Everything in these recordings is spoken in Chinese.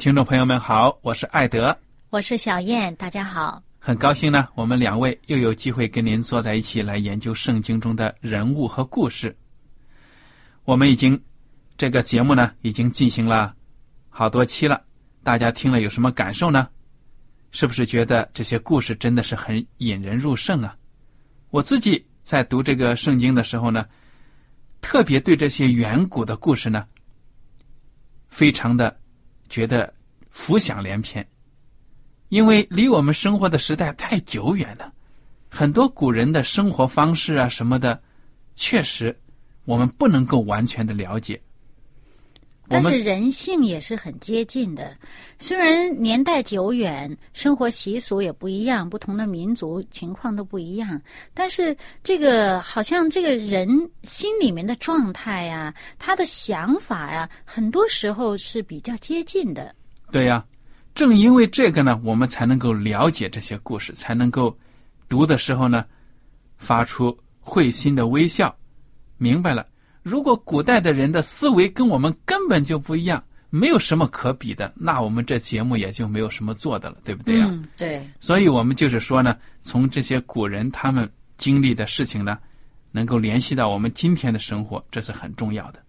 听众朋友们好，我是艾德，我是小燕，大家好，很高兴呢，我们两位又有机会跟您坐在一起来研究圣经中的人物和故事。我们已经。这个节目呢，已经进行了好多期了，大家听了有什么感受呢？是不是觉得这些故事真的是很引人入胜啊？我自己在读这个圣经的时候呢，特别对这些远古的故事呢，非常的觉得浮想联翩，因为离我们生活的时代太久远了，很多古人的生活方式啊什么的，确实我们不能够完全的了解。但是人性也是很接近的，虽然年代久远，生活习俗也不一样，不同的民族情况都不一样，但是这个好像这个人心里面的状态呀，他的想法呀，很多时候是比较接近的。对呀，正因为这个呢，我们才能够了解这些故事，才能够读的时候呢，发出会心的微笑，明白了。如果古代的人的思维跟我们根本就不一样，没有什么可比的，那我们这节目也就没有什么做的了，对不对呀？嗯，对。所以我们就是说呢，从这些古人他们经历的事情呢，能够联系到我们今天的生活，这是很重要的。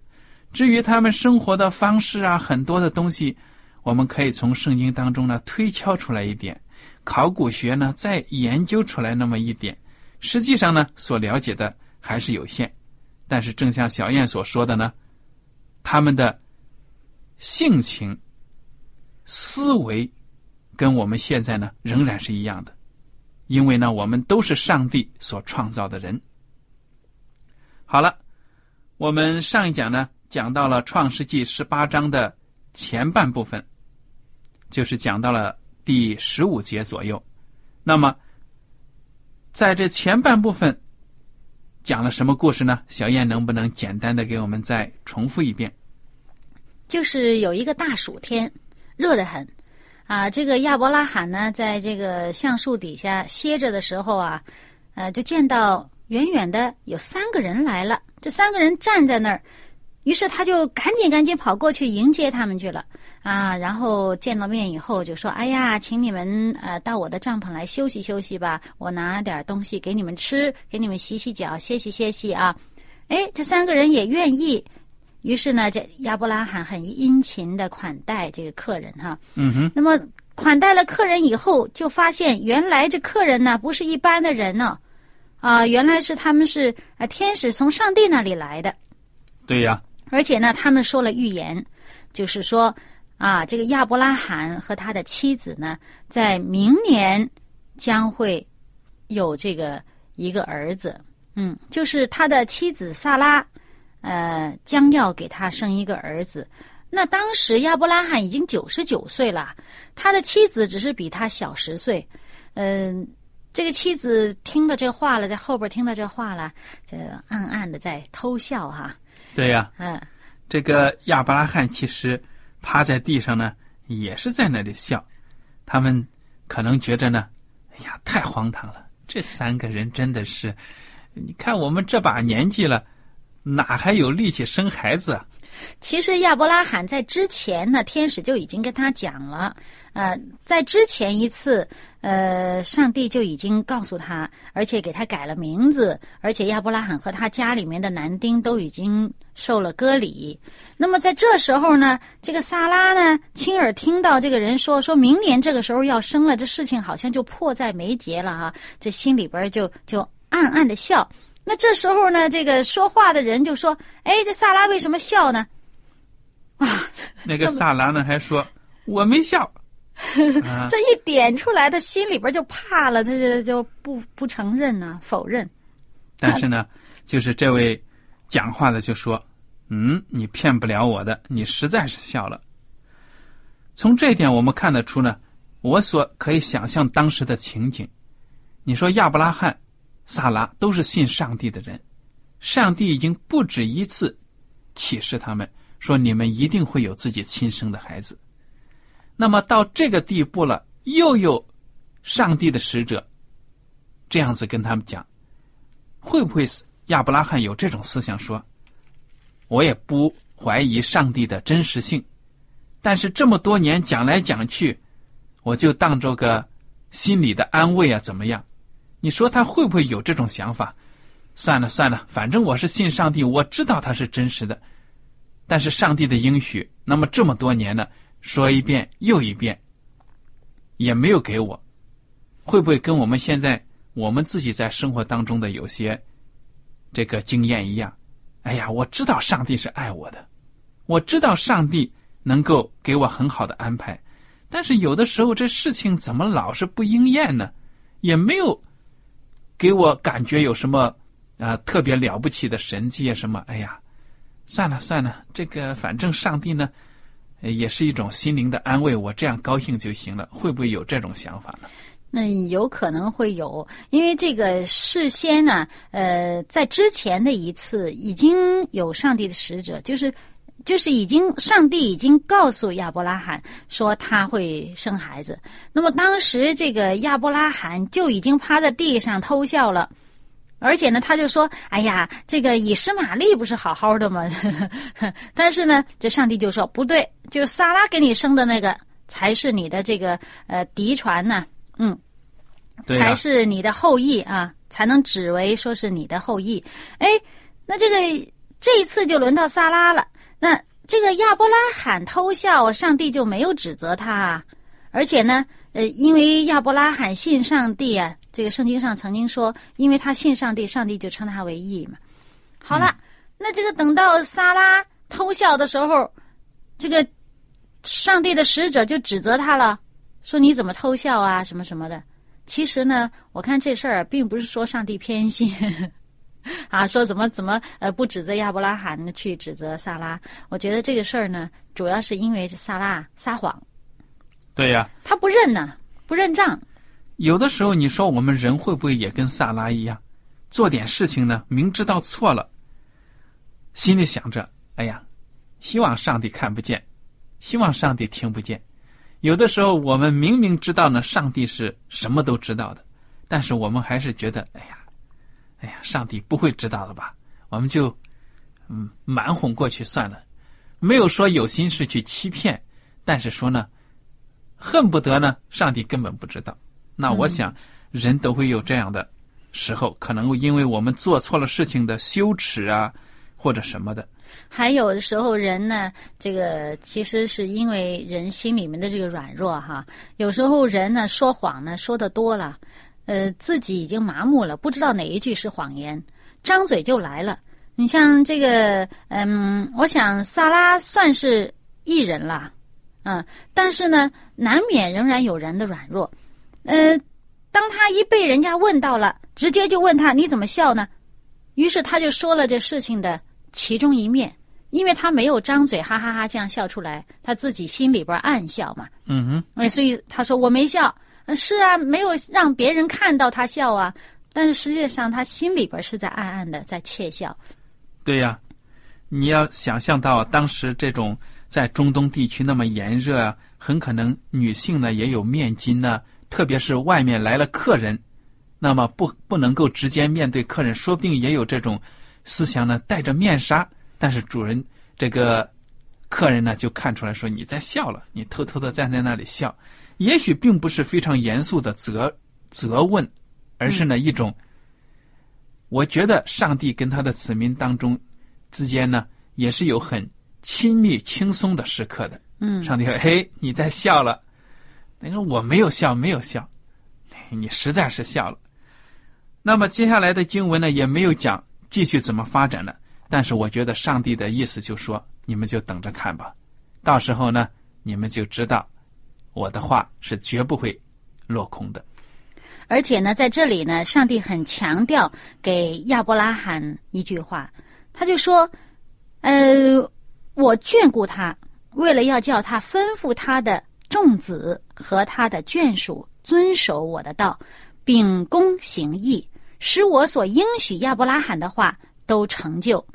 至于他们生活的方式啊，很多的东西，我们可以从圣经当中呢推敲出来一点，考古学呢再研究出来那么一点，实际上呢所了解的还是有限。但是，正像小燕所说的呢，他们的性情、思维跟我们现在呢仍然是一样的，因为呢，我们都是上帝所创造的人。好了，我们上一讲呢讲到了《创世纪》十八章的前半部分，就是讲到了第十五节左右。那么，在这前半部分。讲了什么故事呢？小燕能不能简单的给我们再重复一遍？就是有一个大暑天，热得很，啊，这个亚伯拉罕呢，在这个橡树底下歇着的时候啊，呃，就见到远远的有三个人来了，这三个人站在那儿。于是他就赶紧赶紧跑过去迎接他们去了啊！然后见了面以后就说：“哎呀，请你们呃到我的帐篷来休息休息吧，我拿点东西给你们吃，给你们洗洗脚，歇息歇息啊！”哎，这三个人也愿意。于是呢，这亚伯拉罕很殷勤的款待这个客人哈。嗯哼。那么款待了客人以后，就发现原来这客人呢不是一般的人呢，啊，原来是他们是啊天使从上帝那里来的。对呀。而且呢，他们说了预言，就是说，啊，这个亚伯拉罕和他的妻子呢，在明年将会有这个一个儿子，嗯，就是他的妻子萨拉，呃，将要给他生一个儿子。那当时亚伯拉罕已经九十九岁了，他的妻子只是比他小十岁，嗯，这个妻子听了这话了，在后边听到这话了，这暗暗的在偷笑哈。对呀，嗯，这个亚伯拉罕其实趴在地上呢，也是在那里笑。他们可能觉着呢，哎呀，太荒唐了！这三个人真的是，你看我们这把年纪了，哪还有力气生孩子啊？其实亚伯拉罕在之前呢，天使就已经跟他讲了，呃，在之前一次，呃，上帝就已经告诉他，而且给他改了名字，而且亚伯拉罕和他家里面的男丁都已经受了割礼。那么在这时候呢，这个萨拉呢，亲耳听到这个人说，说明年这个时候要生了，这事情好像就迫在眉睫了哈，这心里边就就暗暗的笑。那这时候呢，这个说话的人就说：“哎，这萨拉为什么笑呢？”啊，那个萨拉呢还说：“我没笑。啊”这一点出来，他心里边就怕了，他就就不不承认呢，否认。但是呢，就是这位讲话的就说：“嗯，你骗不了我的，你实在是笑了。”从这一点我们看得出呢，我所可以想象当时的情景。你说亚伯拉罕。萨拉都是信上帝的人，上帝已经不止一次启示他们说：“你们一定会有自己亲生的孩子。”那么到这个地步了，又有上帝的使者这样子跟他们讲，会不会是亚伯拉罕有这种思想说：“我也不怀疑上帝的真实性，但是这么多年讲来讲去，我就当做个心里的安慰啊，怎么样？”你说他会不会有这种想法？算了算了，反正我是信上帝，我知道他是真实的。但是上帝的应许，那么这么多年了，说一遍又一遍，也没有给我。会不会跟我们现在我们自己在生活当中的有些这个经验一样？哎呀，我知道上帝是爱我的，我知道上帝能够给我很好的安排，但是有的时候这事情怎么老是不应验呢？也没有。给我感觉有什么啊特别了不起的神迹啊什么？哎呀，算了算了，这个反正上帝呢，也是一种心灵的安慰，我这样高兴就行了。会不会有这种想法呢？那有可能会有，因为这个事先呢，呃，在之前的一次已经有上帝的使者，就是。就是已经，上帝已经告诉亚伯拉罕说他会生孩子。那么当时这个亚伯拉罕就已经趴在地上偷笑了，而且呢，他就说：“哎呀，这个以实玛利不是好好的吗？” 但是呢，这上帝就说：“不对，就是萨拉给你生的那个才是你的这个呃嫡传呢，嗯，才是你的后裔啊，才能指为说是你的后裔。”哎，那这个这一次就轮到萨拉了。那这个亚伯拉罕偷笑，上帝就没有指责他啊，而且呢，呃，因为亚伯拉罕信上帝啊，这个圣经上曾经说，因为他信上帝，上帝就称他为义嘛。好了，那这个等到撒拉偷笑的时候，这个上帝的使者就指责他了，说你怎么偷笑啊，什么什么的。其实呢，我看这事儿并不是说上帝偏心。啊，说怎么怎么呃不指责亚伯拉罕去指责萨拉？我觉得这个事儿呢，主要是因为萨拉撒谎。对呀，他不认呢，不认账。有的时候你说我们人会不会也跟萨拉一样，做点事情呢？明知道错了，心里想着，哎呀，希望上帝看不见，希望上帝听不见。有的时候我们明明知道呢，上帝是什么都知道的，但是我们还是觉得，哎呀。哎呀，上帝不会知道的吧？我们就嗯蛮哄过去算了，没有说有心事去欺骗，但是说呢，恨不得呢，上帝根本不知道。那我想，人都会有这样的时候，可能因为我们做错了事情的羞耻啊，或者什么的。还有的时候，人呢，这个其实是因为人心里面的这个软弱哈。有时候人呢说谎呢说的多了。呃，自己已经麻木了，不知道哪一句是谎言，张嘴就来了。你像这个，嗯，我想萨拉算是艺人了，嗯，但是呢，难免仍然有人的软弱。呃，当他一被人家问到了，直接就问他你怎么笑呢？于是他就说了这事情的其中一面，因为他没有张嘴哈哈哈这样笑出来，他自己心里边暗笑嘛。嗯哼，哎，所以他说我没笑。是啊，没有让别人看到他笑啊，但是实际上他心里边是在暗暗的在窃笑。对呀，你要想象到当时这种在中东地区那么炎热啊，很可能女性呢也有面巾呢，特别是外面来了客人，那么不不能够直接面对客人，说不定也有这种思想呢，戴着面纱，但是主人这个客人呢就看出来说你在笑了，你偷偷的站在那里笑，也许并不是非常严肃的责责问，而是呢一种。我觉得上帝跟他的子民当中之间呢，也是有很亲密、轻松的时刻的。嗯，上帝说：“嘿，你在笑了。”那个我没有笑，没有笑，你实在是笑了。那么接下来的经文呢，也没有讲继续怎么发展了。但是我觉得上帝的意思就说：“你们就等着看吧，到时候呢，你们就知道我的话是绝不会落空的。”而且呢，在这里呢，上帝很强调给亚伯拉罕一句话，他就说：“呃，我眷顾他，为了要叫他吩咐他的众子和他的眷属遵守我的道，秉公行义，使我所应许亚伯拉罕的话都成就。”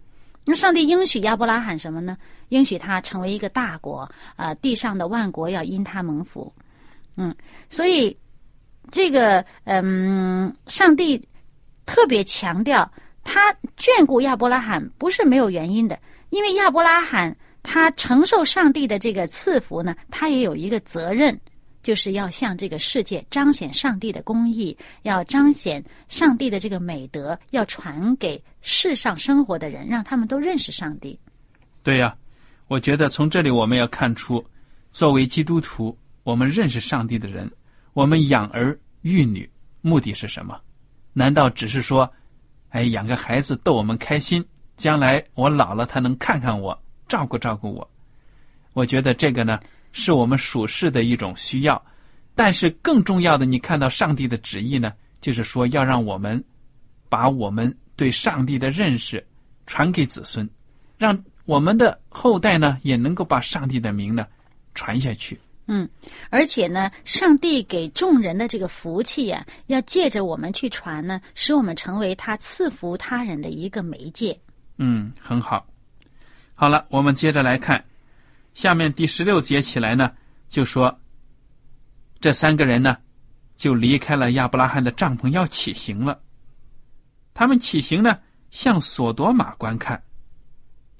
那上帝应许亚伯拉罕什么呢？应许他成为一个大国啊，地上的万国要因他蒙福。嗯，所以。这个嗯，上帝特别强调他眷顾亚伯拉罕不是没有原因的，因为亚伯拉罕他承受上帝的这个赐福呢，他也有一个责任，就是要向这个世界彰显上帝的公义，要彰显上帝的这个美德，要传给世上生活的人，让他们都认识上帝。对呀，我觉得从这里我们要看出，作为基督徒，我们认识上帝的人。我们养儿育女目的是什么？难道只是说，哎，养个孩子逗我们开心，将来我老了他能看看我，照顾照顾我？我觉得这个呢，是我们属世的一种需要。但是更重要的，你看到上帝的旨意呢，就是说要让我们把我们对上帝的认识传给子孙，让我们的后代呢也能够把上帝的名呢传下去。嗯，而且呢，上帝给众人的这个福气呀，要借着我们去传呢，使我们成为他赐福他人的一个媒介。嗯，很好。好了，我们接着来看，下面第十六节起来呢，就说这三个人呢，就离开了亚伯拉罕的帐篷，要起行了。他们起行呢，向索多玛观看，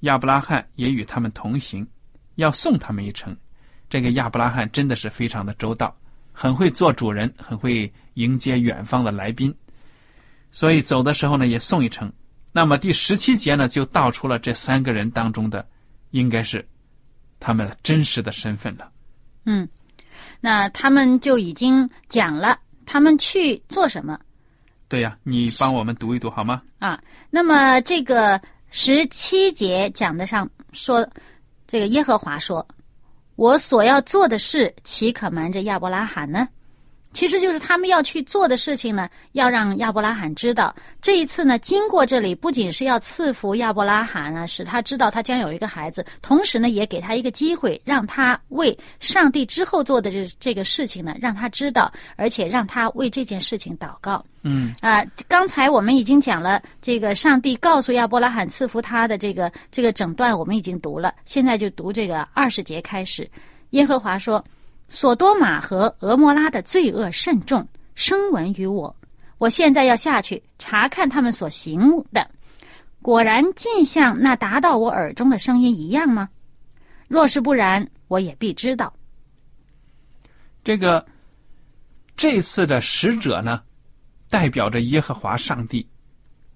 亚伯拉罕也与他们同行，要送他们一程。这个亚伯拉罕真的是非常的周到，很会做主人，很会迎接远方的来宾，所以走的时候呢也送一程。那么第十七节呢就道出了这三个人当中的，应该是他们真实的身份了。嗯，那他们就已经讲了他们去做什么。对呀，你帮我们读一读好吗？啊，那么这个十七节讲的上说，这个耶和华说。我所要做的事，岂可瞒着亚伯拉罕呢？其实就是他们要去做的事情呢，要让亚伯拉罕知道。这一次呢，经过这里，不仅是要赐福亚伯拉罕啊，使他知道他将有一个孩子，同时呢，也给他一个机会，让他为上帝之后做的这这个事情呢，让他知道，而且让他为这件事情祷告。嗯啊，刚才我们已经讲了这个上帝告诉亚伯拉罕赐福他的这个这个整段，我们已经读了。现在就读这个二十节开始。耶和华说：“索多玛和俄摩拉的罪恶甚重，声闻于我。我现在要下去查看他们所行的，果然尽像那达到我耳中的声音一样吗？若是不然，我也必知道。”这个这次的使者呢？代表着耶和华上帝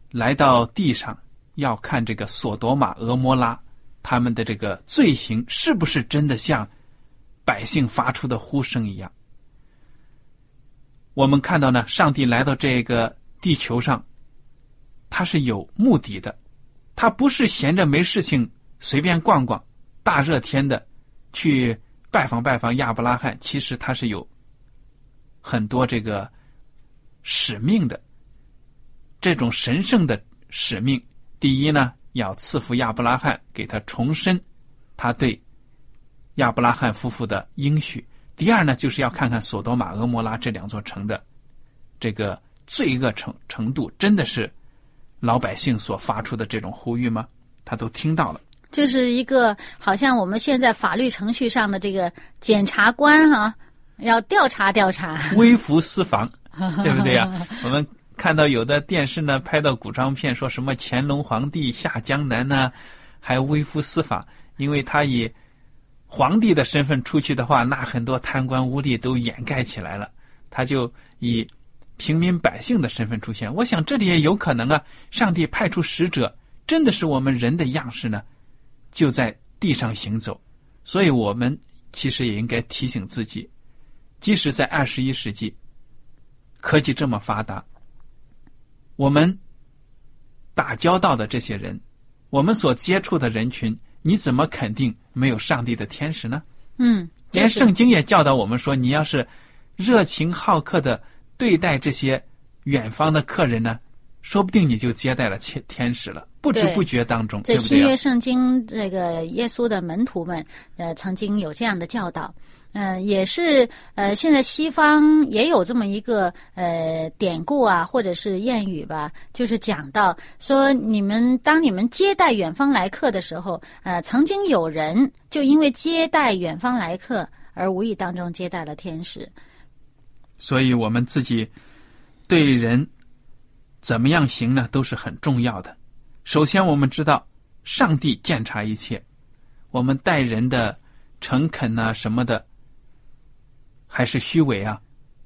来到地上，要看这个索多玛、俄摩拉他们的这个罪行是不是真的像百姓发出的呼声一样。我们看到呢，上帝来到这个地球上，他是有目的的，他不是闲着没事情随便逛逛，大热天的去拜访拜访亚伯拉罕。其实他是有很多这个。使命的这种神圣的使命，第一呢，要赐福亚伯拉罕，给他重申他对亚伯拉罕夫妇的应许；第二呢，就是要看看索多玛、俄摩拉这两座城的这个罪恶程程度，真的是老百姓所发出的这种呼吁吗？他都听到了。就是一个好像我们现在法律程序上的这个检察官哈、要调查调查。微服私访，对不对呀、我们看到有的电视呢拍到古装片，说什么乾隆皇帝下江南呢，还微服私访，因为他以皇帝的身份出去的话，那很多贪官污吏都掩盖起来了，他就以平民百姓的身份出现。我想这里也有可能啊，上帝派出使者，真的是我们人的样式呢，就在地上行走，所以我们其实也应该提醒自己。即使在二十一世纪，科技这么发达，我们打交道的这些人，我们所接触的人群，你怎么肯定没有上帝的天使呢？嗯，连圣经也教导我们说，你要是热情好客的对待这些远方的客人呢，说不定你就接待了天天使了，不知不觉当中，这对不对、啊？新约圣经这个耶稣的门徒们，呃，曾经有这样的教导，嗯、也是呃，现在西方也有这么一个呃典故啊，或者是谚语吧，就是讲到说，你们当你们接待远方来客的时候，呃，曾经有人就因为接待远方来客而无意当中接待了天使，所以我们自己对人怎么样行呢，都是很重要的。首先，我们知道上帝鉴察一切，我们待人的诚恳呐、什么的，还是虚伪啊，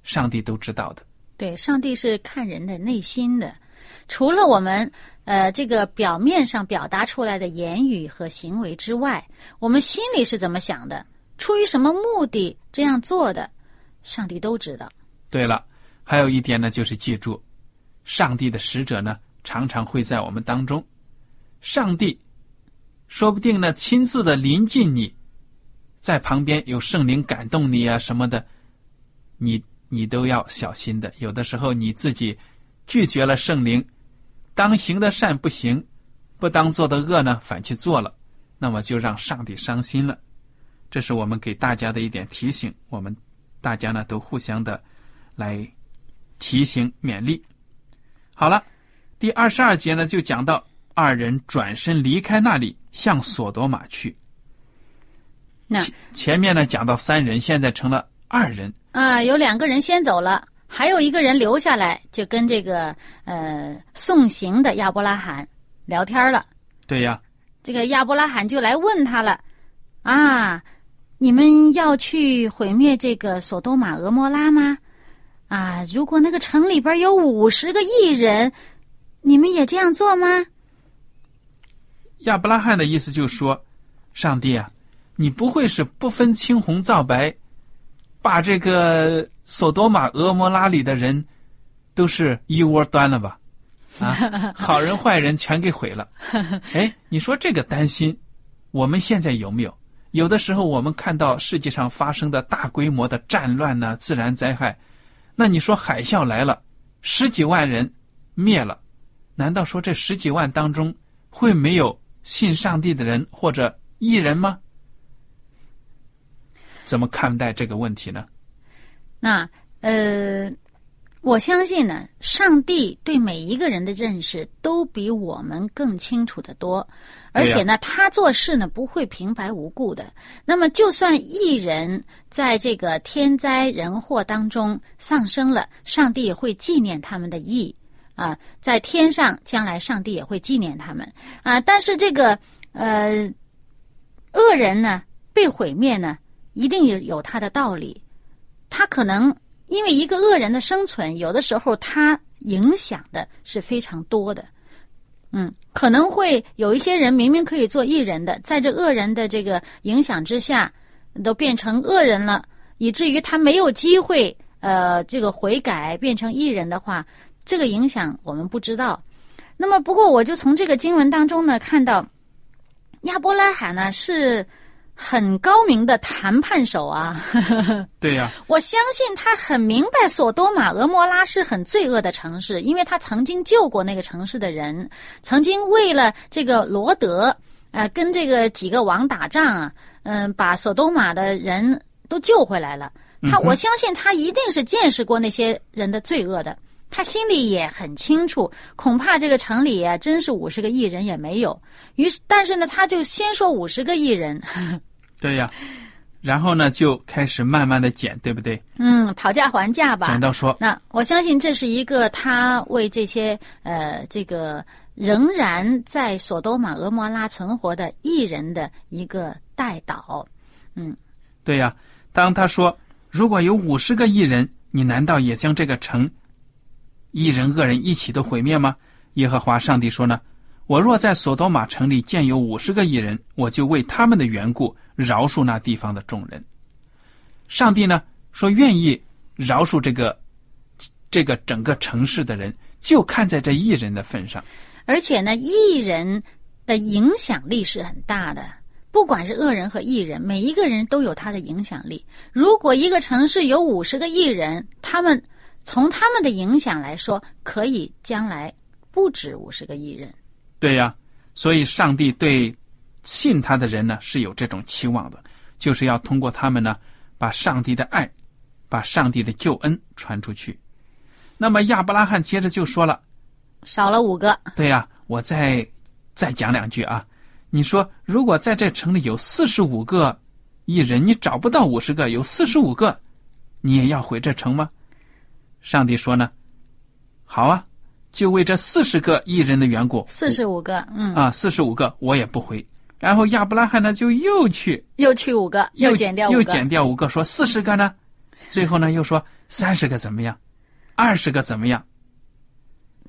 上帝都知道的。对，上帝是看人的内心的，除了我们呃这个表面上表达出来的言语和行为之外，我们心里是怎么想的，出于什么目的这样做的，上帝都知道。对了，还有一点呢，就是记住，上帝的使者呢，常常会在我们当中。上帝说不定呢，亲自的临近你，在旁边有圣灵感动你啊什么的，你你都要小心的。有的时候你自己拒绝了圣灵，当行的善不行，不当做的恶呢，反去做了，那么就让上帝伤心了。这是我们给大家的一点提醒，我们大家呢都互相的来提醒勉励。好了，第二十二节呢就讲到二人转身离开那里，向索多玛去。那前前面呢讲到三人，现在成了二人。啊、有两个人先走了，还有一个人留下来，就跟这个呃送行的亚伯拉罕聊天了。对呀，这个亚伯拉罕就来问他了，啊，你们要去毁灭这个索多玛、俄摩拉吗？啊，如果那个城里边有五十个艺人，你们也这样做吗？亚伯拉罕的意思就是说，上帝啊，你不会是不分青红皂白，把这个索多玛、俄摩拉里的人都是一窝端了吧？啊，好人坏人全给毁了。哎，你说这个担心，我们现在有没有？有的时候我们看到世界上发生的大规模的战乱呢、自然灾害，那你说海啸来了，十几万人灭了，难道说这十几万当中会没有信上帝的人或者艺人吗？怎么看待这个问题呢？那呃，我相信呢，上帝对每一个人的认识都比我们更清楚的多，而且呢，他做事呢不会平白无故的。那么，就算艺人在这个天灾人祸当中丧生了，上帝也会纪念他们的义啊，在天上将来上帝也会纪念他们啊。但是这个呃，恶人呢被毁灭呢，一定有有他的道理。他可能因为一个恶人的生存，有的时候他影响的是非常多的。嗯，可能会有一些人明明可以做艺人的，在这恶人的这个影响之下，都变成恶人了，以至于他没有机会呃这个悔改变成艺人的话，这个影响我们不知道。那么，不过我就从这个经文当中呢看到，亚伯拉罕呢是很高明的谈判手啊。对呀、我相信他很明白索多玛、俄摩拉是很罪恶的城市，因为他曾经救过那个城市的人，曾经为了这个罗德，呃，跟这个几个王打仗啊，嗯、把索多玛的人都救回来了。他我相信他一定是见识过那些人的罪恶的，他心里也很清楚，恐怕这个城里啊，真是五十个艺人也没有。于是，但是呢，他就先说五十个艺人，对呀，然后呢就开始慢慢的减，对不对？嗯，讨价还价吧减。到说，那我相信这是一个他为这些呃这个仍然在索多玛、俄摩拉存活的艺人的一个代祷。对呀，当他说如果有五十个艺人，你难道也将这个城一人恶人一起都毁灭吗？耶和华上帝说呢，我若在索多玛城里建有五十个艺人，我就为他们的缘故饶恕那地方的众人。上帝呢说愿意饶恕这个这个整个城市的人，就看在这艺人的份上。而且呢，艺人的影响力是很大的。不管是恶人和艺人，每一个人都有他的影响力。如果一个城市有五十个艺人，他们从他们的影响来说，可以将来不止五十个艺人。对呀，所以上帝对信他的人呢是有这种期望的，就是要通过他们呢，把上帝的爱，把上帝的救恩传出去。那么亚伯拉罕接着就说了少了五个，：“对呀，我再再讲两句啊。你说，如果在这城里有四十五个艺人，你找不到五十个，有四十五个，你也要回这城吗？”上帝说呢：“好啊，就为这四十个艺人的缘故，四十五个，嗯，啊，四十五个我也不回。然后亚伯拉罕呢就又去又去五个，又减掉五个，又减掉五个，说四十个呢，最后呢又说三十个怎么样，二十个怎么样？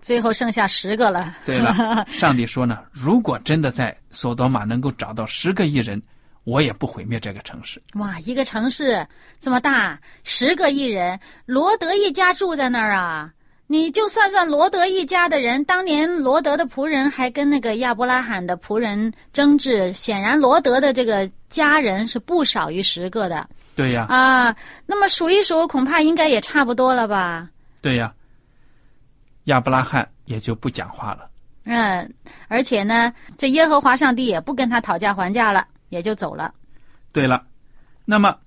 最后剩下十个了。对了，上帝说呢，如果真的在索多玛能够找到十个艺人，我也不毁灭这个城市。哇，一个城市这么大，十个亿人，罗德一家住在那儿啊！你就算算罗德一家的人，当年罗德的仆人还跟那个亚伯拉罕的仆人争执，显然罗德的这个家人是不少于十个的对呀，啊。那么数一数，恐怕应该也差不多了吧？对呀，亚伯拉罕也就不讲话了。嗯，而且呢，这耶和华上帝也不跟他讨价还价了，也就走了。对了，那么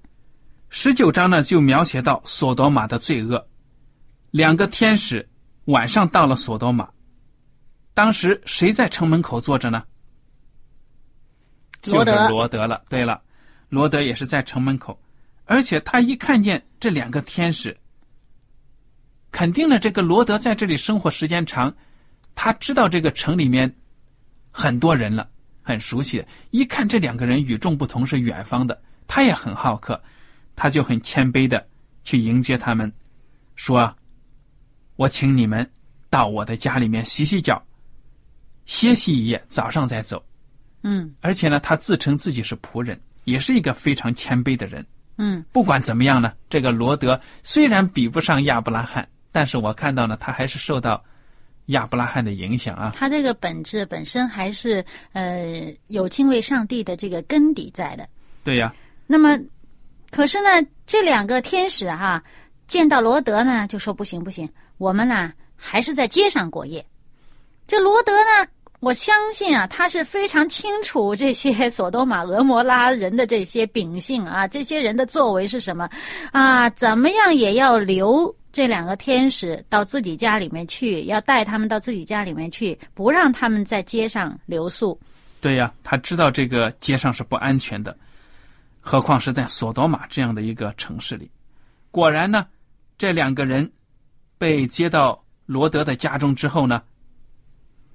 十九章呢就描写到索多玛的罪恶。两个天使晚上到了索多玛，当时谁在城门口坐着呢？罗德就是罗德了。对了，罗德也是在城门口，而且他一看见这两个天使，肯定了这个罗德在这里生活时间长，他知道这个城里面很多人了，很熟悉的。一看这两个人与众不同，是远方的，他也很好客，他就很谦卑的去迎接他们，说：“我请你们到我的家里面洗洗脚，歇息一夜，早上再走。”嗯而且呢，他自称自己是仆人，也是一个非常谦卑的人。嗯，不管怎么样呢，这个罗德虽然比不上亚伯拉罕，但是我看到呢，他还是受到亚伯拉罕的影响啊。他这个本质本身还是呃有敬畏上帝的这个根底在的。对呀，那么，可是呢，这两个天使哈、见到罗德呢，就说不行不行，我们呢还是在街上过夜。这罗德呢，我相信啊，他是非常清楚这些索多玛、俄摩拉人的这些秉性啊，这些人的作为是什么啊，怎么样也要留这两个天使到自己家里面去，要带他们到自己家里面去，不让他们在街上留宿。对呀，他知道这个街上是不安全的，何况是在索多玛这样的一个城市里。果然呢，这两个人被接到罗德的家中之后呢，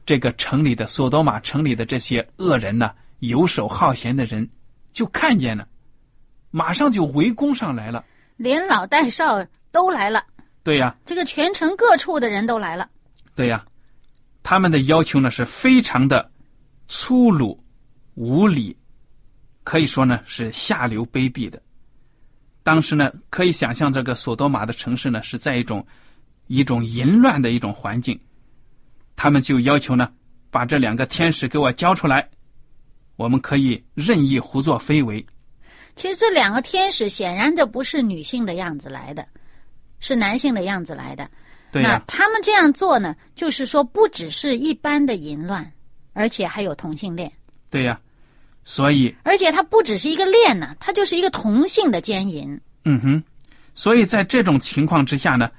这个城里的索多玛城里的这些恶人呢，游手好闲的人就看见了，马上就围攻上来了。连老带少都来了，对呀，这个全城各处的人都来了。对呀，他们的要求呢是非常的粗鲁、无礼，可以说呢是下流卑鄙的。当时呢，可以想象这个索多玛的城市呢是在一种一种淫乱的一种环境，他们就要求呢把这两个天使给我交出来，我们可以任意胡作非为。其实这两个天使显然这不是女性的样子来的，是男性的样子来的。对呀、那他们这样做呢，就是说不只是一般的淫乱，而且还有同性恋，对呀、所以而且它不只是一个恋呢，它就是一个同性的奸淫。嗯哼，所以在这种情况之下呢，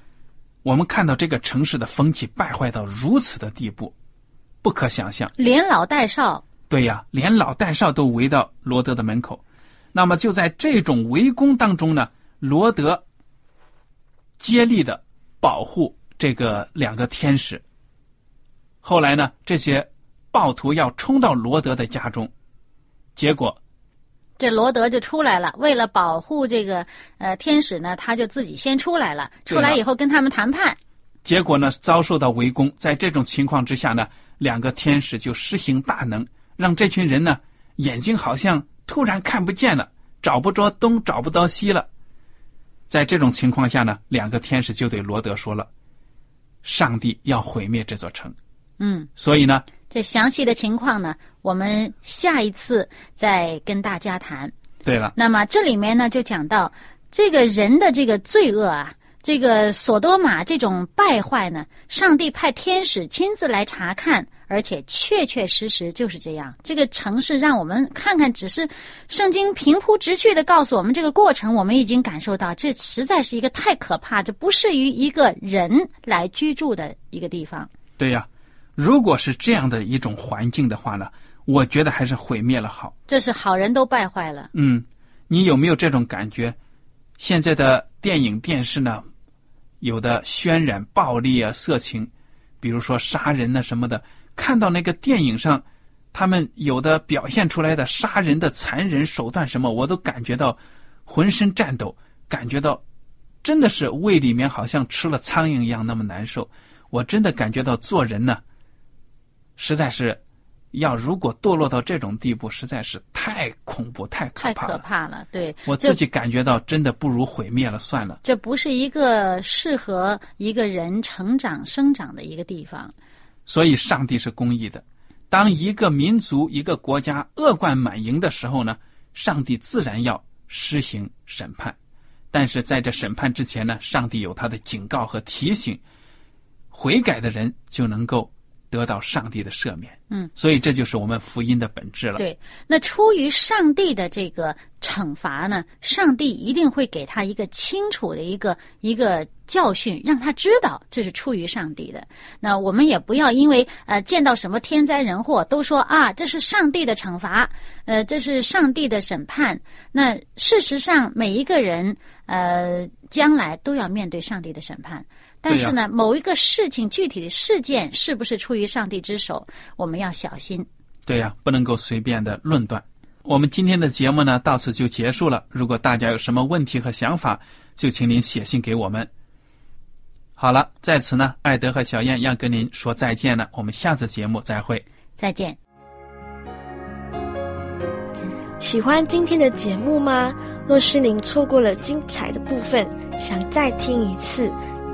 我们看到这个城市的风气败坏到如此的地步，不可想象。连老带少，对呀，连老带少都围到罗德的门口。那么就在这种围攻当中呢，罗德接力的保护这个两个天使。后来呢，这些暴徒要冲到罗德的家中，结果这罗德就出来了。为了保护这个呃天使呢，他就自己先出来了。出来以后跟他们谈判，结果呢遭受到围攻。在这种情况之下呢，两个天使就施行大能，让这群人呢眼睛好像突然看不见了，找不着东，找不到西了。在这种情况下呢，两个天使就对罗德说了：“上帝要毁灭这座城。”嗯，所以呢，这详细的情况呢，我们下一次再跟大家谈。对了，那么这里面呢，就讲到这个人的这个罪恶啊，这个索多玛这种败坏呢，上帝派天使亲自来查看，而且确确实实就是这样。这个城市让我们看看，只是圣经平铺直叙的告诉我们这个过程，我们已经感受到，这实在是一个太可怕，这不适于一个人来居住的一个地方。对呀。如果是这样的一种环境的话呢，我觉得还是毁灭了好。这是好人都败坏了。嗯，你有没有这种感觉？现在的电影、电视呢，有的渲染暴力啊、色情，比如说杀人呐什么的。看到那个电影上，他们有的表现出来的杀人的残忍手段什么，我都感觉到浑身颤抖，感觉到真的是胃里面好像吃了苍蝇一样那么难受。我真的感觉到做人呢。实在是，要如果堕落到这种地步，实在是太恐怖、太可怕了。太可怕了，对我自己感觉到，真的不如毁灭了算了。这不是一个适合一个人成长、生长的一个地方。所以，上帝是公义的。当一个民族、一个国家恶贯满盈的时候呢，上帝自然要施行审判。但是在这审判之前呢，上帝有他的警告和提醒，悔改的人就能够。得到上帝的赦免，嗯，所以这就是我们福音的本质了。对，那出于上帝的这个惩罚呢，上帝一定会给他一个清楚的一个一个教训，让他知道这是出于上帝的。那我们也不要因为呃见到什么天灾人祸都说啊这是上帝的惩罚，呃这是上帝的审判。那事实上每一个人呃将来都要面对上帝的审判。但是呢，某一个事情具体的事件是不是出于上帝之手，我们要小心。对呀，不能够随便的论断。我们今天的节目呢，到此就结束了。如果大家有什么问题和想法，就请您写信给我们。好了，在此呢，艾德和小燕要跟您说再见了。我们下次节目再会。再见。喜欢今天的节目吗？若是您错过了精彩的部分，想再听一次。